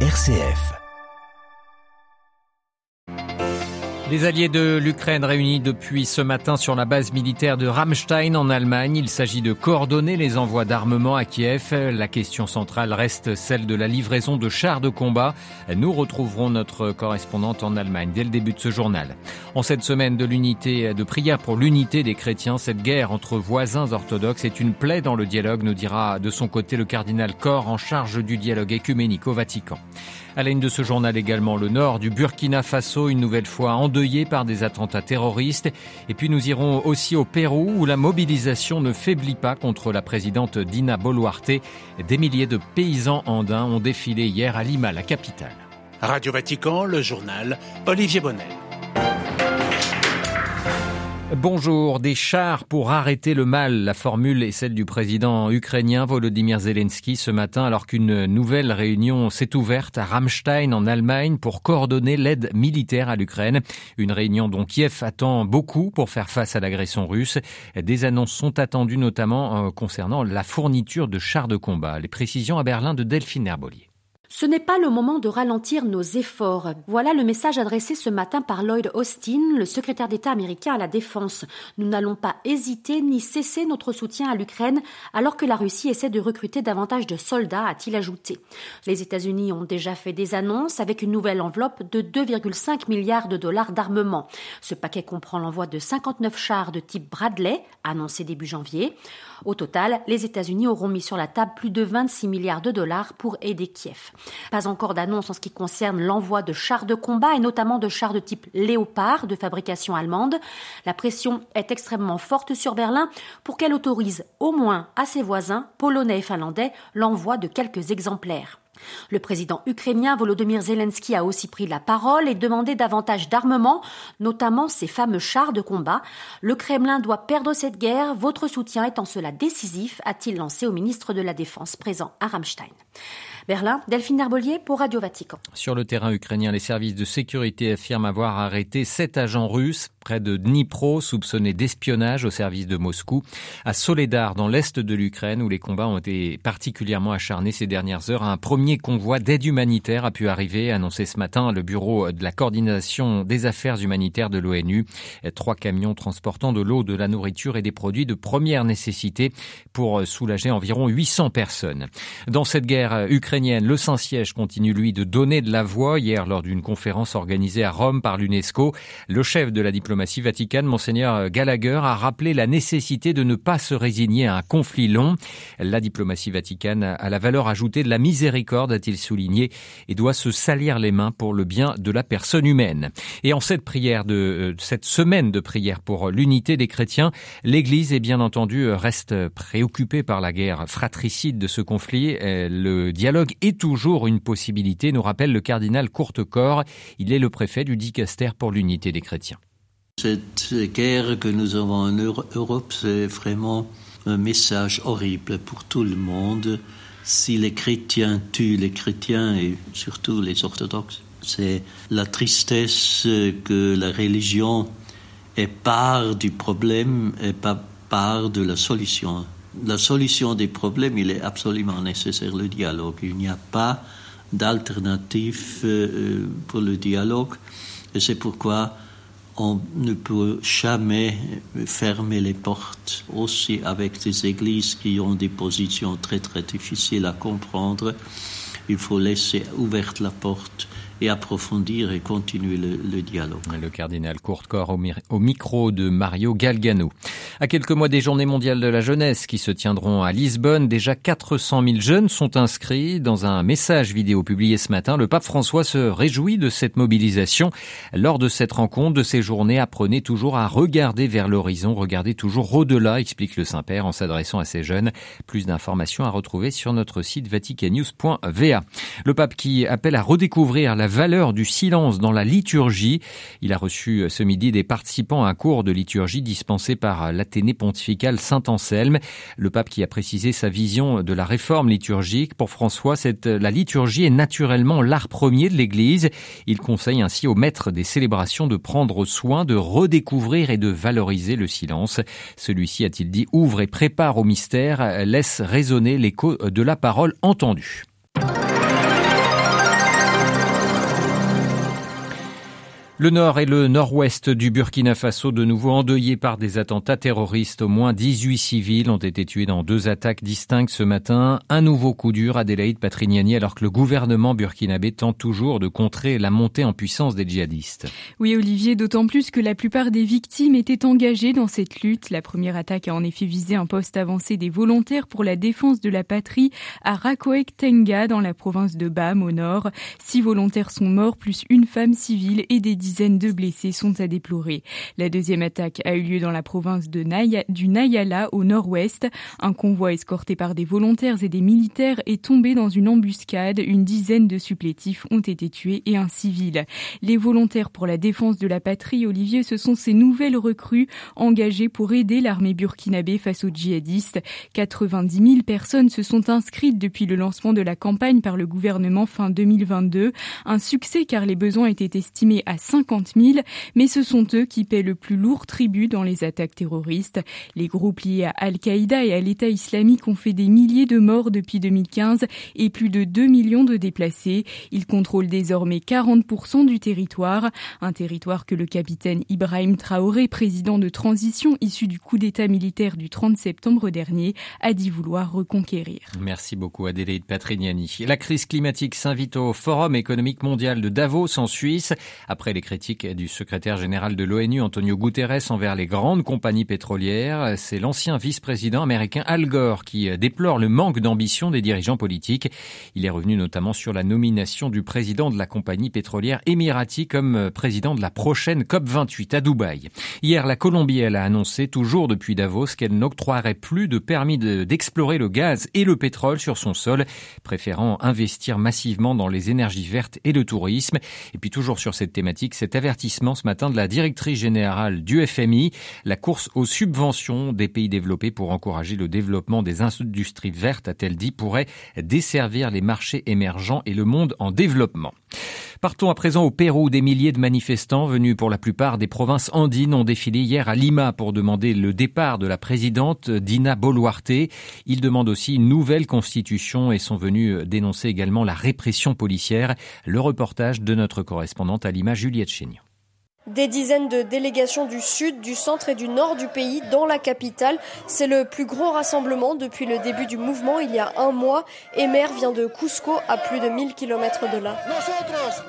RCF. Les alliés de l'Ukraine réunis depuis ce matin sur la base militaire de Ramstein en Allemagne. Il s'agit de coordonner les envois d'armement à Kiev. La question centrale reste celle de la livraison de chars de combat. Nous retrouverons notre correspondante en Allemagne dès le début de ce journal. En cette semaine de l'unité, de prière pour l'unité des chrétiens, cette guerre entre voisins orthodoxes est une plaie dans le dialogue, nous dira de son côté le cardinal Cor en charge du dialogue écuménique au Vatican. À la de ce journal également, le nord du Burkina Faso, une nouvelle fois endeuillé par des attentats terroristes. Et puis nous irons aussi au Pérou, où la mobilisation ne faiblit pas contre la présidente Dina Boluarte. Des milliers de paysans andins ont défilé hier à Lima, la capitale. Radio Vatican, le journal Olivier Bonnet. Bonjour, des chars pour arrêter le mal. La formule est celle du président ukrainien Volodymyr Zelensky ce matin alors qu'une nouvelle réunion s'est ouverte à Ramstein en Allemagne pour coordonner l'aide militaire à l'Ukraine. Une réunion dont Kiev attend beaucoup pour faire face à l'agression russe. Des annonces sont attendues notamment euh, concernant la fourniture de chars de combat. Les précisions à Berlin de Delphine Herbolier. Ce n'est pas le moment de ralentir nos efforts. Voilà le message adressé ce matin par Lloyd Austin, le secrétaire d'État américain à la Défense. Nous n'allons pas hésiter ni cesser notre soutien à l'Ukraine alors que la Russie essaie de recruter davantage de soldats, a-t-il ajouté. Les États-Unis ont déjà fait des annonces avec une nouvelle enveloppe de 2,5 milliards de dollars d'armement. Ce paquet comprend l'envoi de 59 chars de type Bradley, annoncé début janvier. Au total, les États-Unis auront mis sur la table plus de 26 milliards de dollars pour aider Kiev. Pas encore d'annonce en ce qui concerne l'envoi de chars de combat et notamment de chars de type Léopard de fabrication allemande. La pression est extrêmement forte sur Berlin pour qu'elle autorise au moins à ses voisins, polonais et finlandais, l'envoi de quelques exemplaires. Le président ukrainien Volodymyr Zelensky a aussi pris la parole et demandé davantage d'armement, notamment ces fameux chars de combat. Le Kremlin doit perdre cette guerre, votre soutien est en cela décisif, a-t-il lancé au ministre de la Défense présent à Ramstein. Berlin, Delphine Herbolier pour Radio Vatican. Sur le terrain ukrainien, les services de sécurité affirment avoir arrêté sept agents russes près de Dnipro, soupçonnés d'espionnage au service de Moscou, à Soledar, dans l'est de l'Ukraine, où les combats ont été particulièrement acharnés ces dernières heures. Un premier convoi d'aide humanitaire a pu arriver, annoncé ce matin le bureau de la coordination des affaires humanitaires de l'ONU. Trois camions transportant de l'eau, de la nourriture et des produits de première nécessité pour soulager environ 800 personnes. Dans cette guerre ukrainienne, le Saint-Siège continue, lui, de donner de la voix. Hier, lors d'une conférence organisée à Rome par l'UNESCO, le chef de la diplomatie vaticane, Monseigneur Gallagher, a rappelé la nécessité de ne pas se résigner à un conflit long. La diplomatie vaticane a la valeur ajoutée de la miséricorde, a-t-il souligné, et doit se salir les mains pour le bien de la personne humaine. Et en cette prière de euh, cette semaine de prière pour l'unité des chrétiens, l'Église, est bien entendu, reste préoccupée par la guerre fratricide de ce conflit. Euh, le dialogue est toujours une possibilité, nous rappelle le cardinal Courtecorps. Il est le préfet du dicaster pour l'unité des chrétiens. Cette guerre que nous avons en Europe, c'est vraiment un message horrible pour tout le monde. Si les chrétiens tuent les chrétiens et surtout les orthodoxes, c'est la tristesse que la religion est part du problème et pas part de la solution. La solution des problèmes, il est absolument nécessaire le dialogue. Il n'y a pas d'alternative euh, pour le dialogue et c'est pourquoi on ne peut jamais fermer les portes, aussi avec des églises qui ont des positions très très difficiles à comprendre. Il faut laisser ouverte la porte et approfondir et continuer le, dialogue. Le cardinal Courtecorps au, au, micro de Mario Galgano. À quelques mois des Journées mondiales de la jeunesse qui se tiendront à Lisbonne, déjà 400 000 jeunes sont inscrits. Dans un message vidéo publié ce matin, le pape François se réjouit de cette mobilisation. Lors de cette rencontre, de ces journées, apprenez toujours à regarder vers l'horizon, regarder toujours au-delà, explique le Saint-Père en s'adressant à ces jeunes. Plus d'informations à retrouver sur notre site vaticannews.va. Le pape qui appelle à redécouvrir la valeur du silence dans la liturgie. Il a reçu ce midi des participants à un cours de liturgie dispensé par l'Athénée pontificale Saint-Anselme. Le pape qui a précisé sa vision de la réforme liturgique. Pour François, cette, la liturgie est naturellement l'art premier de l'Église. Il conseille ainsi aux maîtres des célébrations de prendre soin de redécouvrir et de valoriser le silence. Celui-ci, a-t-il dit, ouvre et prépare au mystère, laisse résonner l'écho de la parole entendue. Le nord et le nord-ouest du Burkina Faso de nouveau endeuillés par des attentats terroristes. Au moins 18 civils ont été tués dans deux attaques distinctes ce matin. Un nouveau coup dur à Adélaïde Patrignani alors que le gouvernement burkinabé tente toujours de contrer la montée en puissance des djihadistes. Oui Olivier, d'autant plus que la plupart des victimes étaient engagées dans cette lutte. La première attaque a en effet visé un poste avancé des volontaires pour la défense de la patrie à Rakoek Tenga dans la province de Bam au nord. Six volontaires sont morts plus une femme civile et des dizaines de blessés sont à déplorer. La deuxième attaque a eu lieu dans la province de Naya, du Nayala au nord-ouest. Un convoi escorté par des volontaires et des militaires est tombé dans une embuscade. Une dizaine de supplétifs ont été tués et un civil. Les volontaires pour la défense de la patrie, Olivier, ce sont ces nouvelles recrues engagées pour aider l'armée burkinabé face aux djihadistes. 90 000 personnes se sont inscrites depuis le lancement de la campagne par le gouvernement fin 2022. Un succès car les besoins étaient estimés à 5 50 000, mais ce sont eux qui paient le plus lourd tribut dans les attaques terroristes. Les groupes liés à Al-Qaïda et à l'État islamique ont fait des milliers de morts depuis 2015 et plus de 2 millions de déplacés. Ils contrôlent désormais 40% du territoire, un territoire que le capitaine Ibrahim Traoré, président de transition issu du coup d'État militaire du 30 septembre dernier, a dit vouloir reconquérir. Merci beaucoup Adélaïde Patrignani. La crise climatique s'invite au Forum économique mondial de Davos en Suisse. Après les critiques du secrétaire général de l'ONU, Antonio Guterres, envers les grandes compagnies pétrolières. C'est l'ancien vice-président américain Al Gore qui déplore le manque d'ambition des dirigeants politiques. Il est revenu notamment sur la nomination du président de la compagnie pétrolière Emirati comme président de la prochaine COP28 à Dubaï. Hier, la Colombie, elle a annoncé, toujours depuis Davos, qu'elle n'octroierait plus de permis d'explorer le gaz et le pétrole sur son sol, préférant investir massivement dans les énergies vertes et le tourisme. Et puis toujours sur cette thématique, cet avertissement ce matin de la directrice générale du FMI, la course aux subventions des pays développés pour encourager le développement des industries vertes, a-t-elle dit, pourrait desservir les marchés émergents et le monde en développement. Partons à présent au Pérou. Des milliers de manifestants venus pour la plupart des provinces andines ont défilé hier à Lima pour demander le départ de la présidente Dina Boluarte. Ils demandent aussi une nouvelle constitution et sont venus dénoncer également la répression policière. Le reportage de notre correspondante à Lima, Juliette Chénion. Des dizaines de délégations du sud, du centre et du nord du pays dans la capitale. C'est le plus gros rassemblement depuis le début du mouvement il y a un mois. Emer vient de Cusco à plus de 1000 km de là.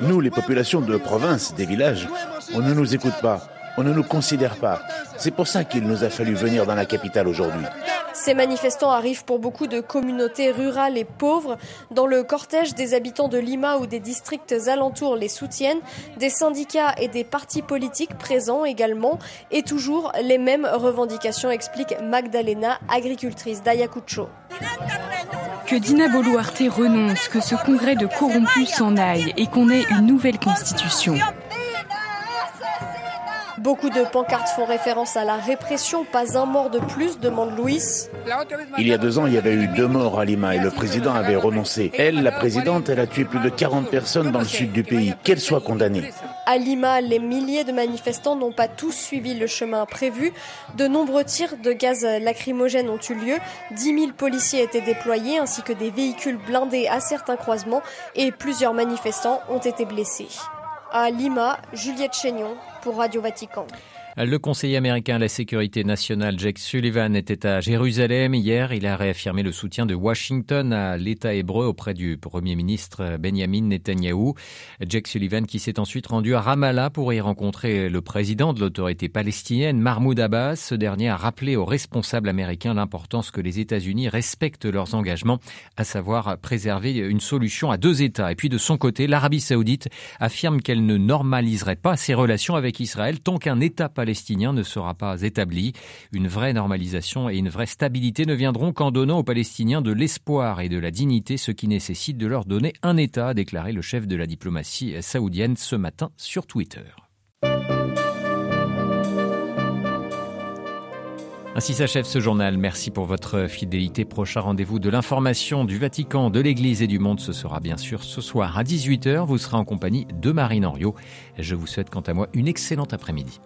Nous, les populations de province, des villages, on ne nous écoute pas. On ne nous considère pas. C'est pour ça qu'il nous a fallu venir dans la capitale aujourd'hui. Ces manifestants arrivent pour beaucoup de communautés rurales et pauvres. Dans le cortège, des habitants de Lima ou des districts alentours les soutiennent, des syndicats et des partis politiques présents également, et toujours les mêmes revendications, explique Magdalena, agricultrice d'Ayacucho. Que Dina Boluarte renonce, que ce congrès de corrompus s'en aille et qu'on ait une nouvelle constitution. Beaucoup de pancartes font référence à la répression. Pas un mort de plus, demande Louis. Il y a deux ans, il y avait eu deux morts à Lima et le président avait renoncé. Elle, la présidente, elle a tué plus de 40 personnes dans le sud du pays. Qu'elle soit condamnée. À Lima, les milliers de manifestants n'ont pas tous suivi le chemin prévu. De nombreux tirs de gaz lacrymogène ont eu lieu. 10 000 policiers étaient déployés ainsi que des véhicules blindés à certains croisements et plusieurs manifestants ont été blessés. À Lima, Juliette Chénion pour Radio Vatican. Le conseiller américain à la sécurité nationale Jake Sullivan était à Jérusalem hier. Il a réaffirmé le soutien de Washington à l'État hébreu auprès du Premier ministre Benjamin Netanyahou. Jake Sullivan qui s'est ensuite rendu à Ramallah pour y rencontrer le président de l'autorité palestinienne, Mahmoud Abbas. Ce dernier a rappelé aux responsables américains l'importance que les États-Unis respectent leurs engagements, à savoir préserver une solution à deux États. Et puis de son côté, l'Arabie saoudite affirme qu'elle ne normaliserait pas ses relations avec Israël tant qu'un État palestinien palestinien ne sera pas établi. Une vraie normalisation et une vraie stabilité ne viendront qu'en donnant aux Palestiniens de l'espoir et de la dignité, ce qui nécessite de leur donner un État, a déclaré le chef de la diplomatie saoudienne ce matin sur Twitter. Ainsi s'achève ce journal. Merci pour votre fidélité. Prochain rendez-vous de l'information du Vatican, de l'Église et du monde. Ce sera bien sûr ce soir à 18h. Vous serez en compagnie de Marine Henriot. Je vous souhaite quant à moi une excellente après-midi.